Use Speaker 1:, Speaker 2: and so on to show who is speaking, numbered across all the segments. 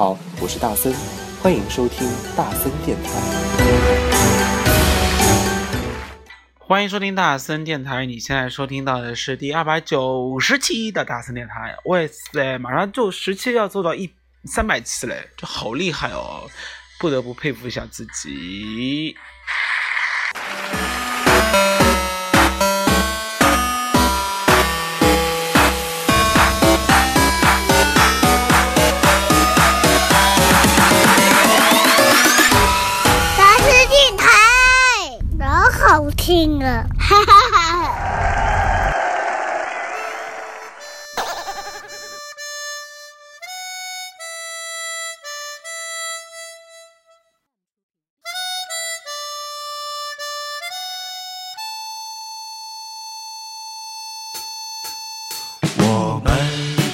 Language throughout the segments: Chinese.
Speaker 1: 好，我是大森，欢迎收听大森电台。
Speaker 2: 欢迎收听大森电台，你现在收听到的是第二百九十期的大森电台。哇塞，马上就十期要做到一三百期嘞，这好厉害哦！不得不佩服一下自己。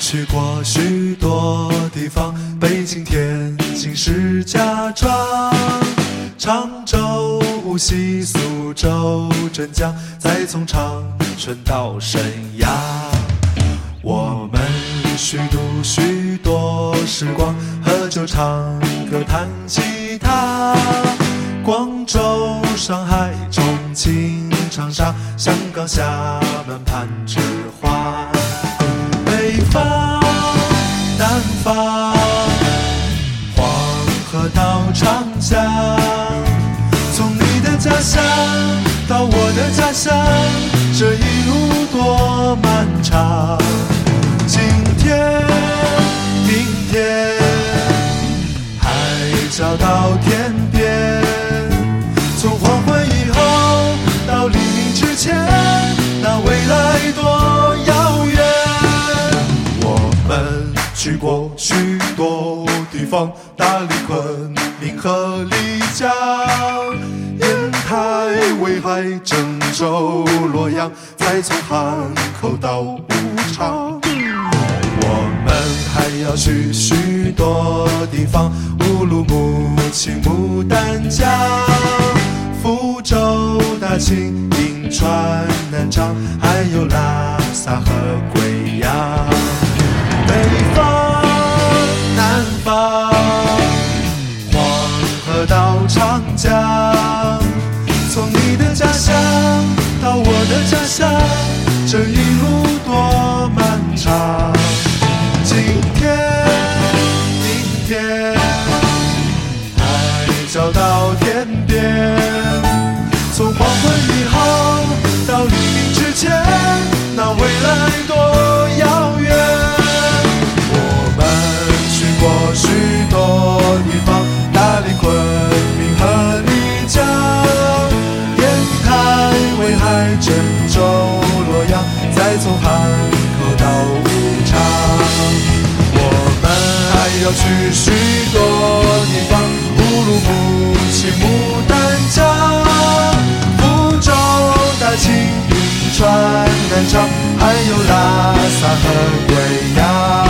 Speaker 3: 去过许多地方，北京、天津、石家庄、常州。无锡、苏州、镇江，再从长春到沈阳，我们虚度许多时光，喝酒、唱歌、弹吉他。广州、上海、重庆、长沙、香港、厦门、攀枝方，大理、昆明和丽江。烟台、威海、郑州、洛阳，再从汉口到武昌，我们还要去许多地方：乌鲁木齐、牡丹江、福州、大庆、银川、南昌，还有拉萨和贵阳。北方、长江。从你的家乡到我的家乡，这一路多漫长。去许多地方：乌鲁木齐、牡丹江、福州、大庆、银川、南昌，还有拉萨和贵阳。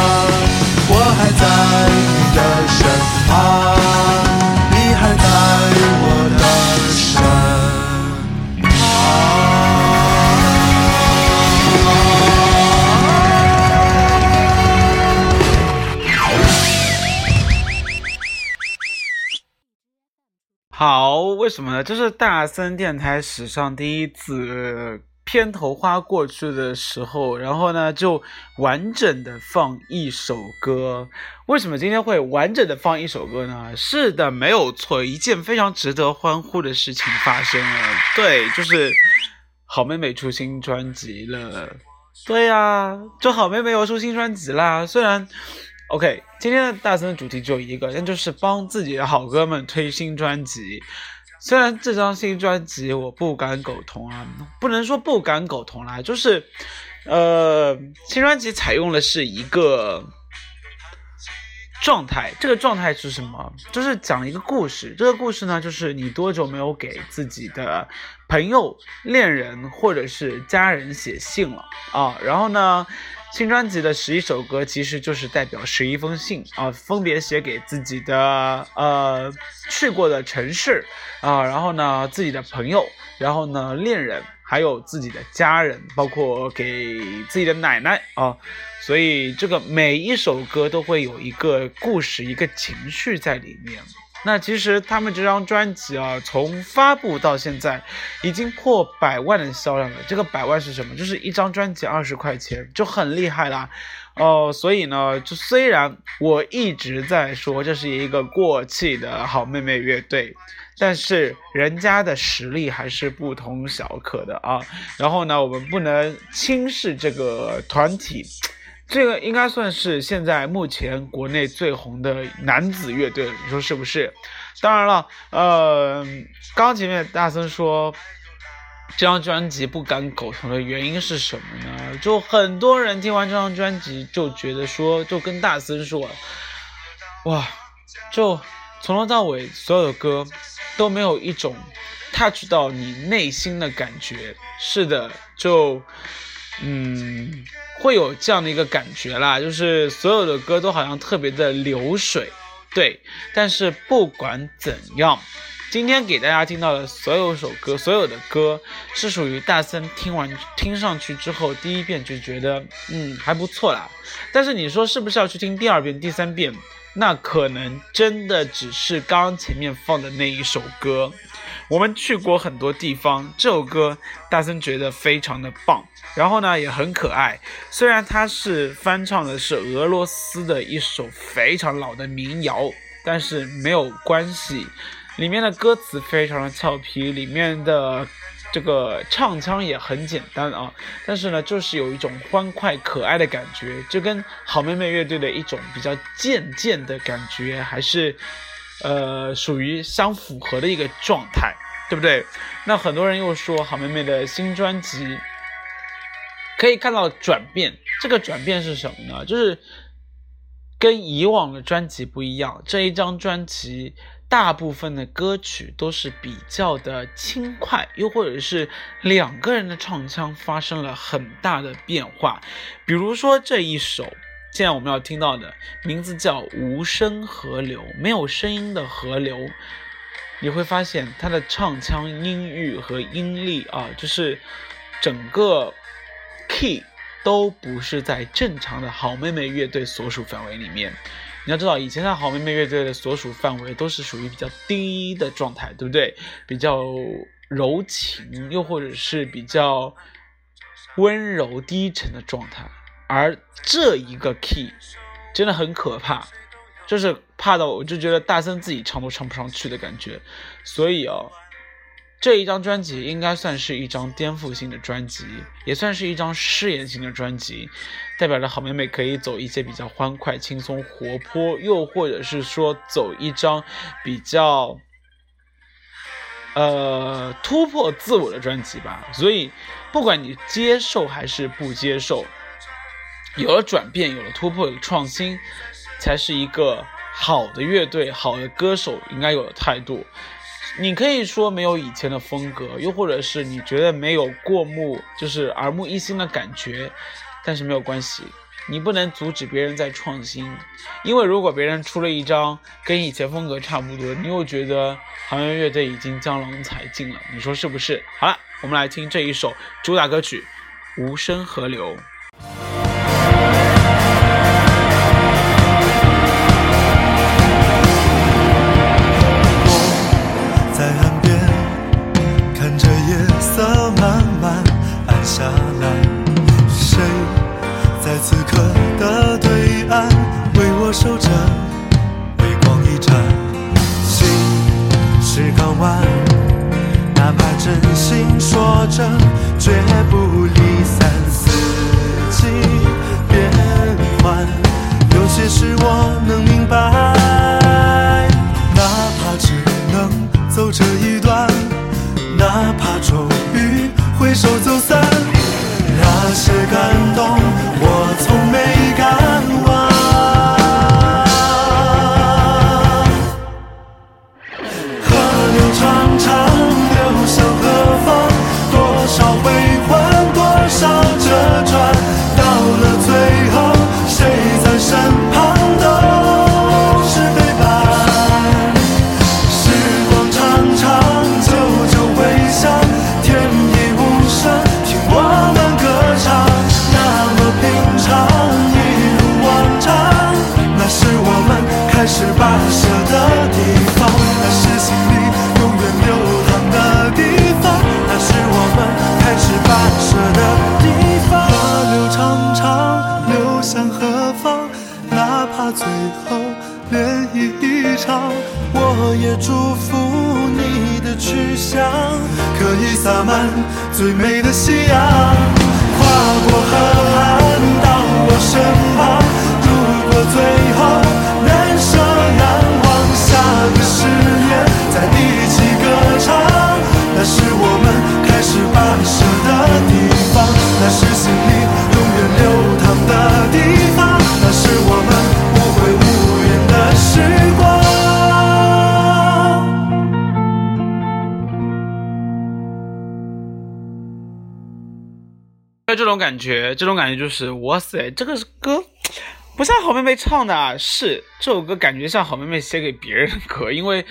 Speaker 2: 好，为什么呢？这是大森电台史上第一次片头花过去的时候，然后呢就完整的放一首歌。为什么今天会完整的放一首歌呢？是的，没有错，一件非常值得欢呼的事情发生了。对，就是好妹妹出新专辑了。对呀，就好妹妹要出新专辑啦。虽然。OK，今天的大森的主题只有一个，那就是帮自己的好哥们推新专辑。虽然这张新专辑我不敢苟同啊，不能说不敢苟同啦，就是，呃，新专辑采用的是一个状态，这个状态是什么？就是讲一个故事。这个故事呢，就是你多久没有给自己的朋友、恋人或者是家人写信了啊？然后呢？新专辑的十一首歌其实就是代表十一封信啊，分别写给自己的呃去过的城市啊，然后呢自己的朋友，然后呢恋人，还有自己的家人，包括给自己的奶奶啊，所以这个每一首歌都会有一个故事、一个情绪在里面。那其实他们这张专辑啊，从发布到现在已经破百万的销量了。这个百万是什么？就是一张专辑二十块钱，就很厉害啦。哦，所以呢，就虽然我一直在说这是一个过气的好妹妹乐队，但是人家的实力还是不同小可的啊。然后呢，我们不能轻视这个团体。这个应该算是现在目前国内最红的男子乐队，你说是不是？当然了，呃，刚前面大森说这张专辑不敢苟同的原因是什么呢？就很多人听完这张专辑就觉得说，就跟大森说，哇，就从头到尾所有的歌都没有一种 touch 到你内心的感觉。是的，就。嗯，会有这样的一个感觉啦，就是所有的歌都好像特别的流水，对。但是不管怎样，今天给大家听到的所有首歌，所有的歌是属于大森听完听上去之后，第一遍就觉得嗯还不错啦。但是你说是不是要去听第二遍、第三遍？那可能真的只是刚前面放的那一首歌。我们去过很多地方，这首歌大森觉得非常的棒，然后呢也很可爱。虽然它是翻唱的是俄罗斯的一首非常老的民谣，但是没有关系，里面的歌词非常的俏皮，里面的这个唱腔也很简单啊。但是呢，就是有一种欢快可爱的感觉，就跟好妹妹乐队的一种比较贱贱的感觉还是。呃，属于相符合的一个状态，对不对？那很多人又说好妹妹的新专辑可以看到转变，这个转变是什么呢？就是跟以往的专辑不一样，这一张专辑大部分的歌曲都是比较的轻快，又或者是两个人的唱腔发生了很大的变化，比如说这一首。现在我们要听到的名字叫《无声河流》，没有声音的河流，你会发现它的唱腔、音域和音力啊，就是整个 key 都不是在正常的好妹妹乐队所属范围里面。你要知道，以前的好妹妹乐队的所属范围都是属于比较低的状态，对不对？比较柔情，又或者是比较温柔低沉的状态。而这一个 key 真的很可怕，就是怕到我就觉得大森自己唱都唱不上去的感觉。所以哦，这一张专辑应该算是一张颠覆性的专辑，也算是一张试验性的专辑，代表着好妹妹可以走一些比较欢快、轻松、活泼，又或者是说走一张比较呃突破自我的专辑吧。所以，不管你接受还是不接受。有了转变，有了突破，有创新，才是一个好的乐队、好的歌手应该有的态度。你可以说没有以前的风格，又或者是你觉得没有过目，就是耳目一新的感觉，但是没有关系，你不能阻止别人在创新，因为如果别人出了一张跟以前风格差不多，你又觉得好像乐队已经江郎才尽了，你说是不是？好了，我们来听这一首主打歌曲《无声河流》。
Speaker 3: 在此刻的对岸，为我守着微光一盏。心是港湾，哪怕真心说着，绝不离散。四季变换，有些
Speaker 2: 事我。感觉，这种感觉就是哇塞，这个歌不像好妹妹唱的啊，是这首歌感觉像好妹妹写给别人的歌，因为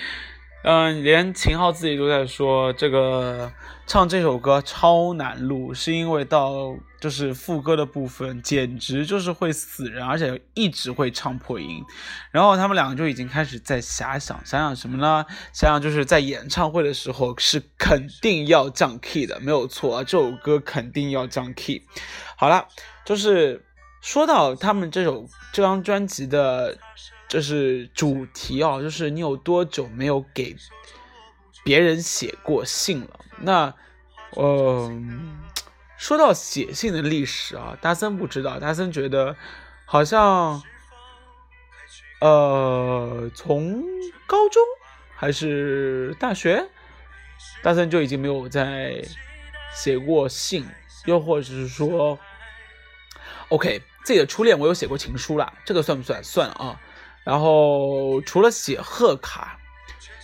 Speaker 2: 嗯、连秦昊自己都在说这个唱这首歌超难录，是因为到就是副歌的部分简直就是会死人，而且一直会唱破音。然后他们两个就已经开始在遐想，想想什么呢？想想就是在演唱会的时候是肯定要降 key 的，没有错啊，这首歌肯定要降 key。好了，就是说到他们这首这张专辑的，就是主题哦，就是你有多久没有给别人写过信了？那，嗯、说到写信的历史啊，大森不知道，大森觉得好像，呃，从高中还是大学，大森就已经没有再写过信，又或者是说，OK，自己的初恋我有写过情书啦，这个算不算？算啊。然后除了写贺卡，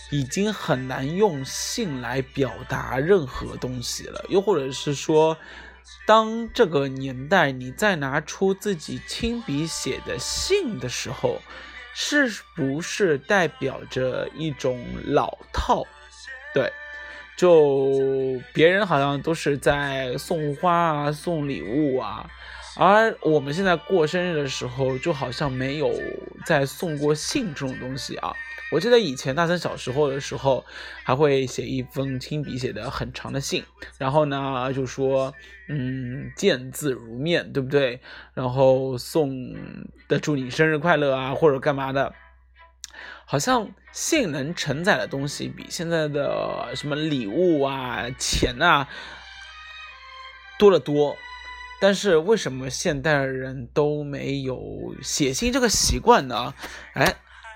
Speaker 2: 已经很难用信来表达任何东西了，又或者是说，当这个年代你再拿出自己亲笔写的信的时候，是不是代表着一种老套？对，就别人好像都是在送花啊、送礼物啊，而我们现在过生日的时候，就好像没有再送过信这种东西啊。我记得以前大森小时候的时候，还会写一封亲笔写的很长的信，然后呢就说，嗯，见字如面，对不对？然后送的祝你生日快乐啊，或者干嘛的。好像信能承载的东西比现在的什么礼物啊、钱啊多得多。但是为什么现代人都没有写信这个习惯呢？哎，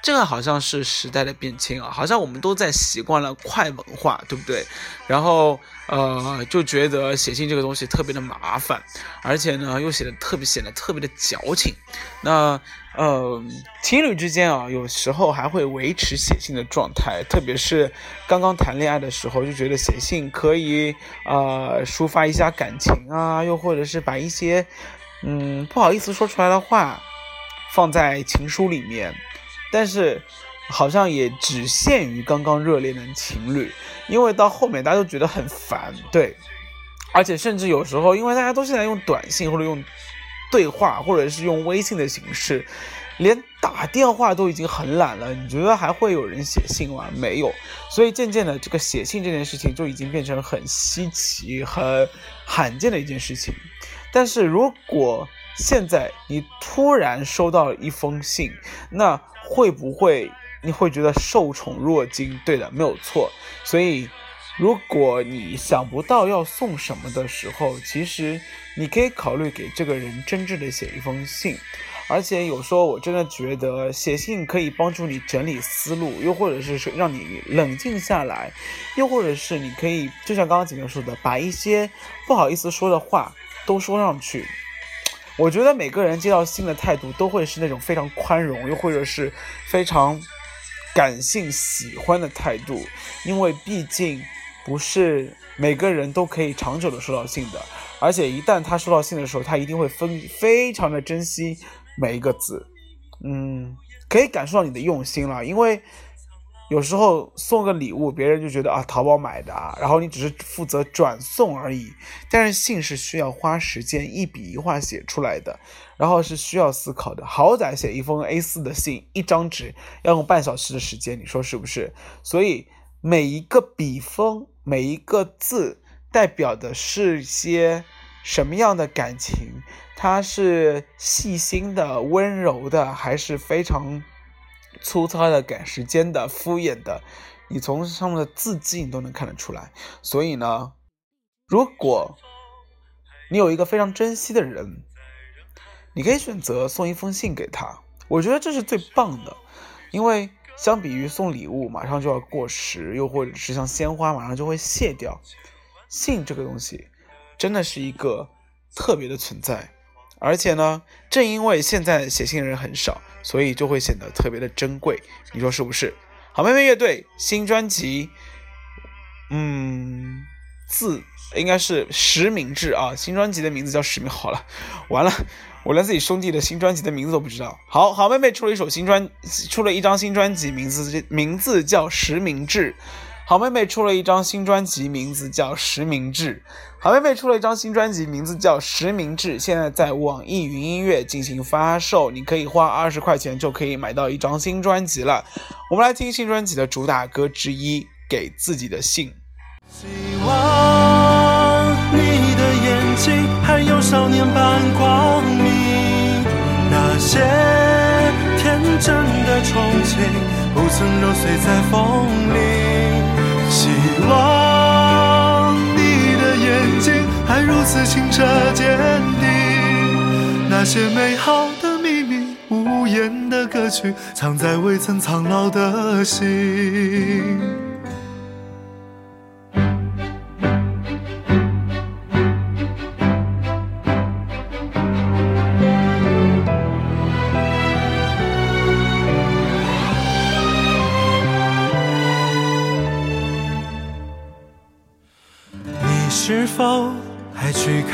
Speaker 2: 这个好像是时代的变迁啊，好像我们都在习惯了快文化，对不对？然后呃，就觉得写信这个东西特别的麻烦，而且呢又写的特别显得特别的矫情。那呃，情侣之间啊，有时候还会维持写信的状态，特别是刚刚谈恋爱的时候，就觉得写信可以呃抒发一下感情啊，又或者是把一些嗯不好意思说出来的话放在情书里面，但是好像也只限于刚刚热恋的情侣，因为到后面大家都觉得很烦，对，而且甚至有时候，因为大家都现在用短信或者用对话，或者是用微信的形式，连打电话都已经很懒了。你觉得还会有人写信吗？没有。所以渐渐的，这个写信这件事情就已经变成很稀奇、很罕见的一件事情。但是如果现在你突然收到一封信，那会不会你会觉得受宠若惊？对的，没有错。所以。如果你想不到要送什么的时候，其实你可以考虑给这个人真挚的写一封信，而且有时候我真的觉得写信可以帮助你整理思路，又或者是让你冷静下来，又或者是你可以就像刚刚姐妹说的，把一些不好意思说的话都说上去。我觉得每个人接到信的态度都会是那种非常宽容，又或者是非常感性喜欢的态度，因为毕竟。不是每个人都可以长久的收到信的，而且一旦他收到信的时候，他一定会分非常的珍惜每一个字，嗯，可以感受到你的用心了。因为有时候送个礼物，别人就觉得啊淘宝买的啊，然后你只是负责转送而已。但是信是需要花时间一笔一画写出来的，然后是需要思考的。好歹写一封 A4 的信，一张纸要用半小时的时间，你说是不是？所以每一个笔锋。每一个字代表的是些什么样的感情？它是细心的、温柔的，还是非常粗糙的、赶时间的、敷衍的？你从上面的字迹你都能看得出来。所以呢，如果你有一个非常珍惜的人，你可以选择送一封信给他。我觉得这是最棒的，因为相比于送礼物马上就要过时，又或者是像鲜花马上就会谢掉，信这个东西真的是一个特别的存在。而且呢，正因为现在写信的人很少，所以就会显得特别的珍贵。你说是不是？好妹妹乐队新专辑，嗯，字应该是实名制啊。新专辑的名字叫实名。好了，完了，我连自己兄弟的新专辑的名字都不知道。好好妹妹出了一首新专，出了一张新专辑，名字名字叫实名制。好妹妹出了一张新专辑，名字叫《实名制》。好妹妹出了一张新专辑，名字叫《实名制》，现在在网易云音乐进行发售，你可以花二十块钱就可以买到一张新专辑了。我们来听新专辑的主打歌之一《给自己的信》。
Speaker 3: 希望你的眼睛还有少年般光明，那些天真的憧憬不曾揉碎在风里。望你的眼睛还如此清澈坚定，那些美好的秘密、无言的歌曲，藏在未曾苍老的心。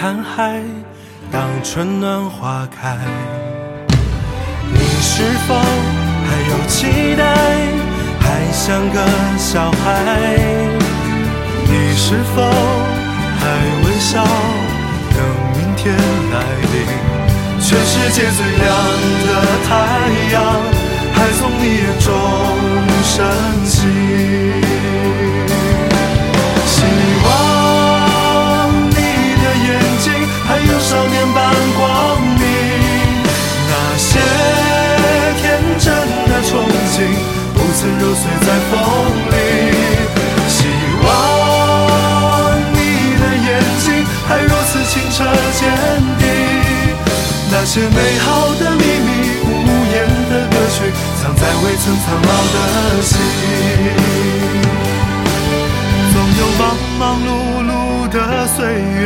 Speaker 3: 看海？当春暖花开，你是否还有期待？还像个小孩？你是否还微笑？等明天来临。全世界最亮的太阳，还从你眼中升起。有少年般光明，那些天真的憧憬不曾揉碎在风里。希望你的眼睛还如此清澈坚定，那些美好的秘密、无言的歌曲，藏在未曾苍老的心。总有忙忙碌碌的岁月，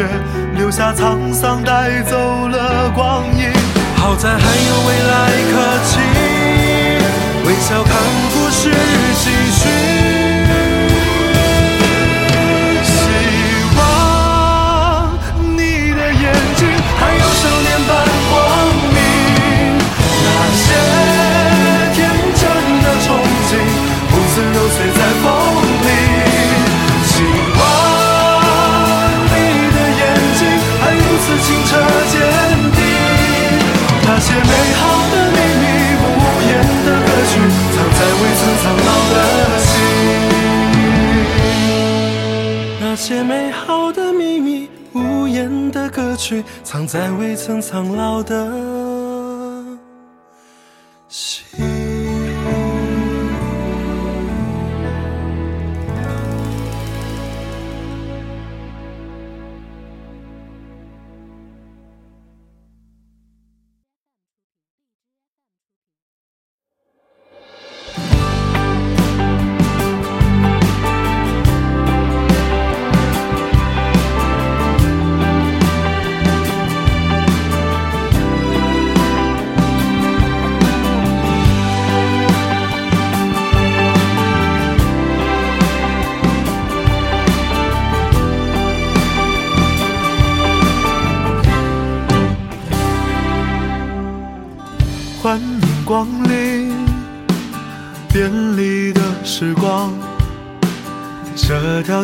Speaker 3: 留下沧桑，带走了光阴。好在还有未来可期，微笑看些美好的秘密、无言的歌曲，藏在未曾苍老的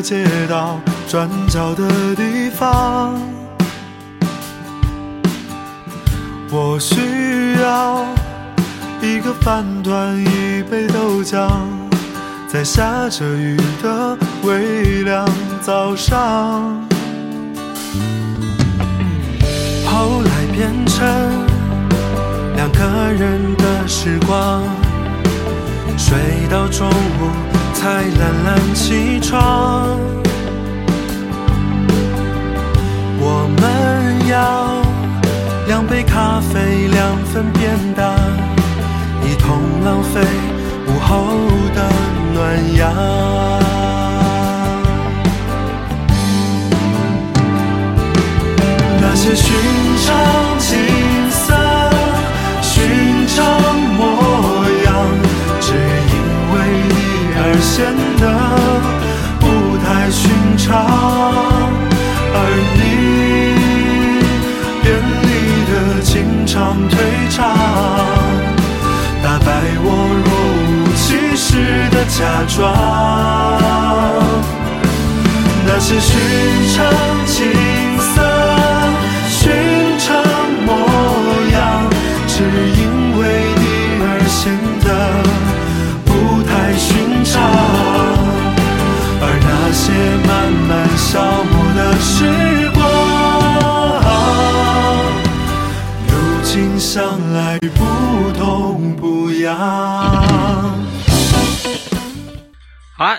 Speaker 3: 街道转角的地方，我需要一个饭团，一杯豆浆，在下着雨的微凉早上。后来变成两个人的时光，睡到中午才懒懒起床。我们要两杯咖啡，两份便当，一同浪费午后的暖阳。那些寻常显得不太寻常。而你便利的经常退场，打败我若无其事的假装。那些寻常情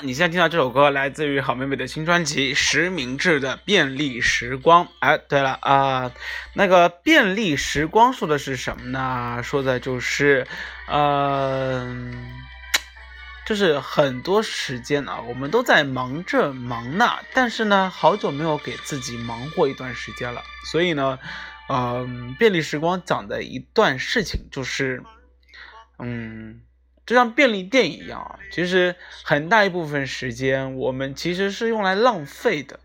Speaker 3: 你
Speaker 2: 现在听到这首歌来自于好妹妹的新专辑《实名制的便利时光》。哎，对了啊、那个便利时光说的是什么呢？说的就是，呃，就是很多时间啊，我们都在忙这忙那，但是呢，好久没有给自己忙过一段时间了。所以呢，嗯、便利时光讲的一段事情就是，嗯。就像便利店一样啊，其实很大一部分时间我们其实是用来浪费的。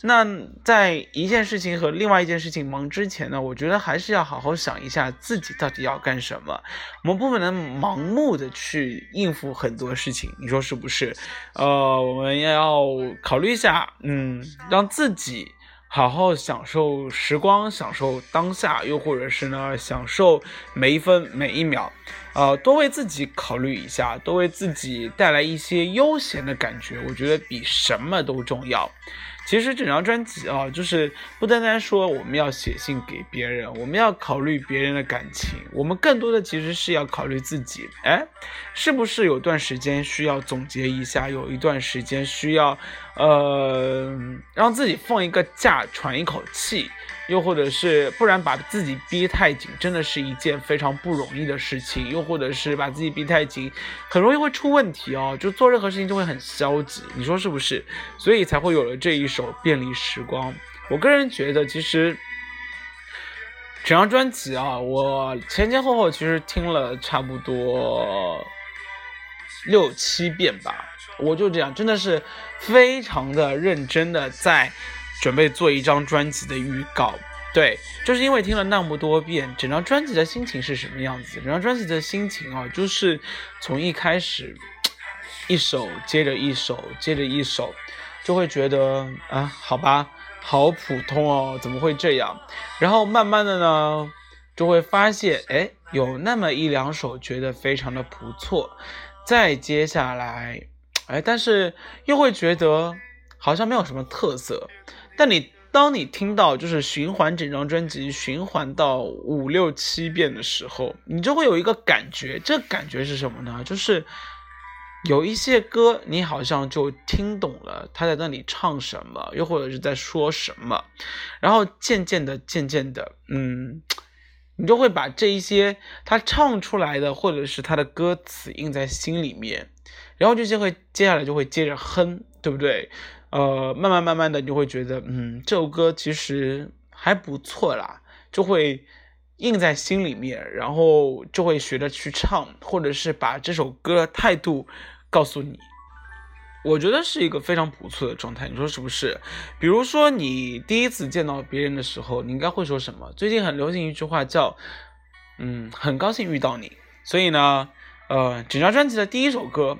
Speaker 2: 那在一件事情和另外一件事情忙之前呢，我觉得还是要好好想一下自己到底要干什么。我们不能盲目的去应付很多事情，你说是不是？呃，我们要考虑一下，嗯，让自己好好享受时光，享受当下，又或者是呢，享受每一分每一秒。呃，多为自己考虑一下，多为自己带来一些悠闲的感觉，我觉得比什么都重要。其实整张专辑啊，就是不单单说我们要写信给别人，我们要考虑别人的感情，我们更多的其实是要考虑自己。哎，是不是有段时间需要总结一下？有一段时间需要，呃，让自己放一个假，喘一口气。又或者是不然把自己逼太紧，真的是一件非常不容易的事情。又或者是把自己逼太紧，很容易会出问题哦。就做任何事情就会很消极，你说是不是？所以才会有了这一首《便利时光》。我个人觉得，其实整张专辑啊，我前前后后其实听了差不多六七遍吧。我就这样，真的是非常的认真的在。准备做一张专辑的预告，对，就是因为听了那么多遍，整张专辑的心情是什么样子？整张专辑的心情啊，就是从一开始，一首接着一首，接着一首，就会觉得啊，好吧，好普通哦，怎么会这样？然后慢慢的呢，就会发现，哎，有那么一两首觉得非常的不错，再接下来，哎，但是又会觉得好像没有什么特色。但你当你听到就是循环整张专辑循环到五六七遍的时候，你就会有一个感觉，这感觉是什么呢？就是有一些歌你好像就听懂了他在那里唱什么，又或者是在说什么，然后渐渐的、渐渐的，嗯，你就会把这一些他唱出来的或者是他的歌词印在心里面，然后这些会接下来就会接着哼，对不对？呃，慢慢慢慢的，你就会觉得，嗯，这首歌其实还不错啦，就会印在心里面，然后就会学着去唱，或者是把这首歌态度告诉你。我觉得是一个非常不错的状态，你说是不是？比如说你第一次见到别人的时候，你应该会说什么？最近很流行一句话叫，嗯，很高兴遇到你。所以呢，呃，整张专辑的第一首歌。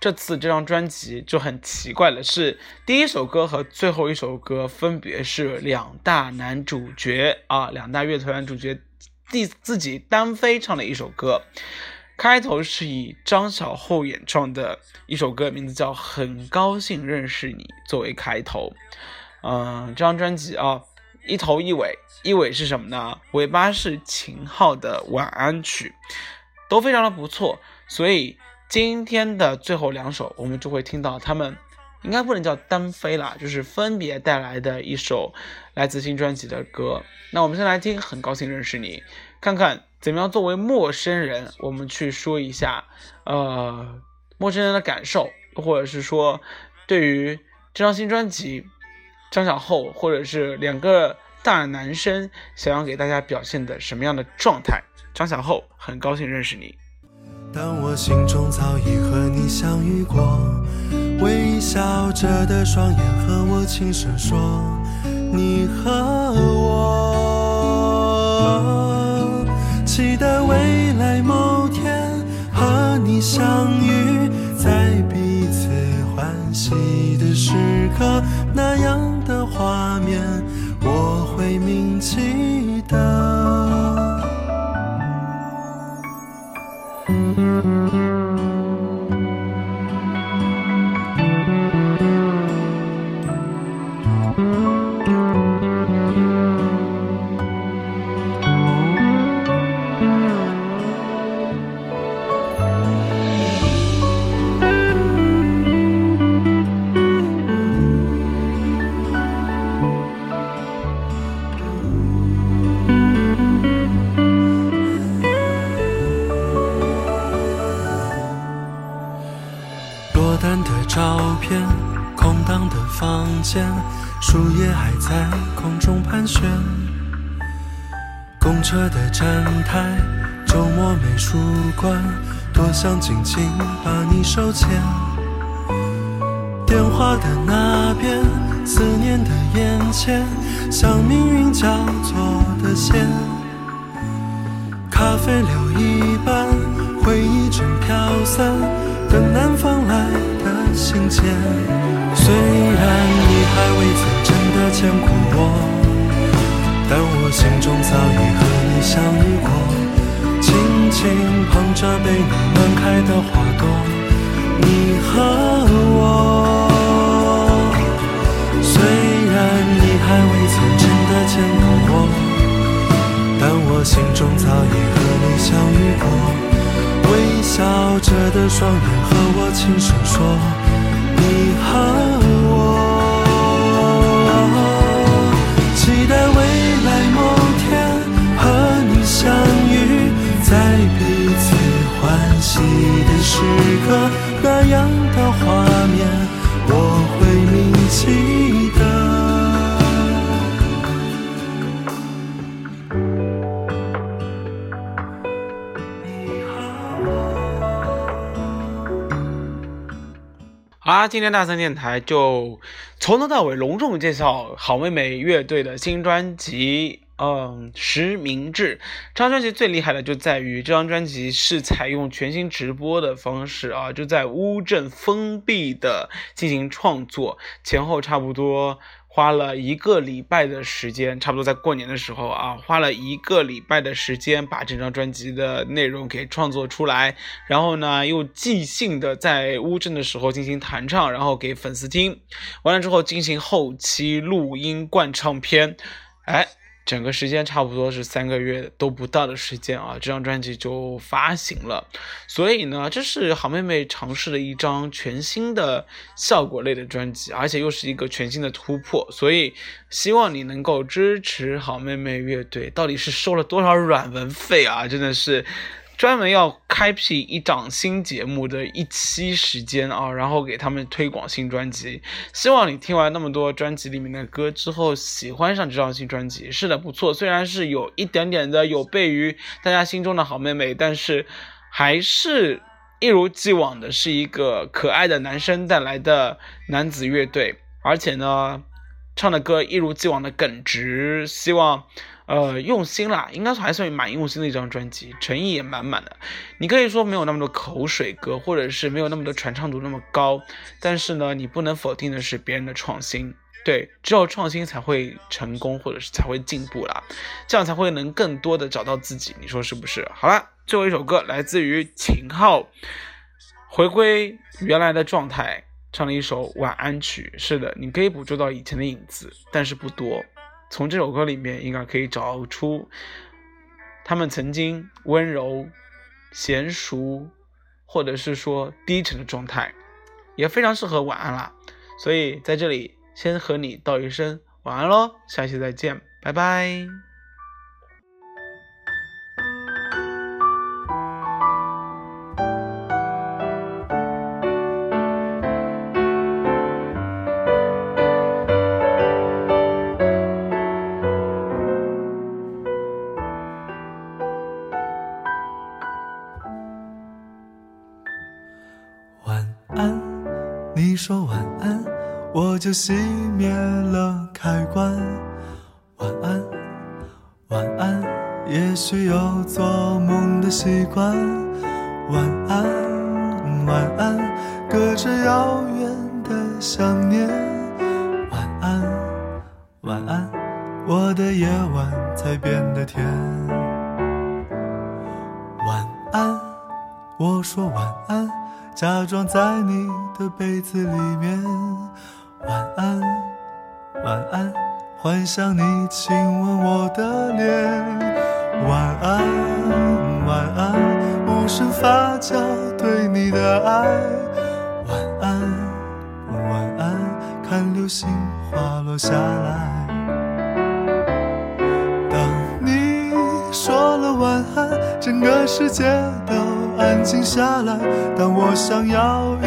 Speaker 2: 这次这张专辑就很奇怪了，是第一首歌和最后一首歌分别是两大男主角啊，两大乐团男主角第自己单飞唱的一首歌。开头是以张小厚演唱的一首歌，名字叫《很高兴认识你》作为开头。嗯，这张专辑啊，一头一尾，一尾是什么呢？尾巴是秦昊的晚安曲，都非常的不错，所以。今天的最后两首，我们就会听到他们应该不能叫单飞啦，就是分别带来的一首来自新专辑的歌。那我们先来听《很高兴认识你》，看看怎么样作为陌生人，我们去说一下，呃，陌生人的感受，或者是说对于这张新专辑，张小厚或者是两个大男生想要给大家表现的什么样的状态？张小厚，很高兴认识你。
Speaker 3: 但我心中早已和你相遇过，微笑着的双眼和我轻声说，你和我，期待未来某天和你相遇，在彼此欢喜的时刻，那样的画面我会铭记的。落紧把你手牵。电话的那边，思念的眼前，像命运交错的线。咖啡留一半，回忆正飘散，等南方来的信件。虽然你还未曾真的见过我，但我心中早已和你相遇过。轻捧着被你暖开的花朵，你和我。虽然你还未曾真的见过我。但我心中早已和你相遇过，微笑着的双眼和我轻声说，你和欢喜的时刻，那样的画面我会铭记得。
Speaker 2: 好啦，今天大三电台就从头到尾隆重介绍好妹妹乐队的新专辑。嗯，实名制。这张专辑最厉害的就在于这张专辑是采用全新直播的方式啊，就在乌镇封闭的进行创作，前后差不多花了一个礼拜的时间，差不多在过年的时候啊，花了一个礼拜的时间把这张专辑的内容给创作出来，然后呢又即兴的在乌镇的时候进行弹唱，然后给粉丝听，完了之后进行后期录音灌唱片，哎。整个时间差不多是三个月都不到的时间啊，这张专辑就发行了。所以呢，这是好妹妹尝试的一张全新的效果类的专辑，而且又是一个全新的突破。所以希望你能够支持好妹妹乐队。到底是收了多少软文费啊？真的是。专门要开辟一档新节目的一期时间啊，然后给他们推广新专辑。希望你听完那么多专辑里面的歌之后，喜欢上这张新专辑。是的，不错，虽然是有一点点的有悖于大家心中的好妹妹，但是还是一如既往的是一个可爱的男生带来的男子乐队，而且呢，唱的歌一如既往的耿直。希望。呃，用心啦，应该说还算蛮用心的一张专辑，诚意也满满的。你可以说没有那么多口水歌，或者是没有那么多传唱度那么高，但是呢，你不能否定的是别人的创新。对，只有创新才会成功，或者是才会进步啦，这样才会能更多的找到自己。你说是不是？好了，最后一首歌来自于秦昊，回归原来的状态，唱了一首晚安曲。是的，你可以捕捉到以前的影子，但是不多。从这首歌里面，应该可以找出他们曾经温柔、娴熟，或者是说低沉的状态，也非常适合晚安啦。所以在这里，先和你道一声晚安喽，下期再见，拜拜。
Speaker 3: 就熄灭了开关。晚安，晚安，也许有做梦的习惯。晚安，晚安，隔着遥远的想念。晚安，晚安，我的夜晚才变得甜。晚安，我说晚安。假装在你的被子里面，幻想你亲吻我的脸，晚安，晚安，无声发酵对你的爱，晚安，晚安，看流星滑落下来。当你说了晚安，整个世界都。安静下来，当我想要一，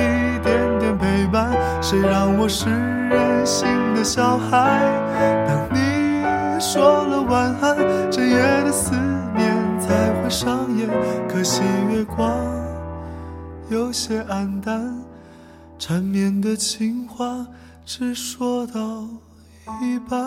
Speaker 3: 谁让我是任性的小孩？当你说了晚安，整夜的思念才会上演。可惜月光有些暗淡，缠绵的情话只说到一半。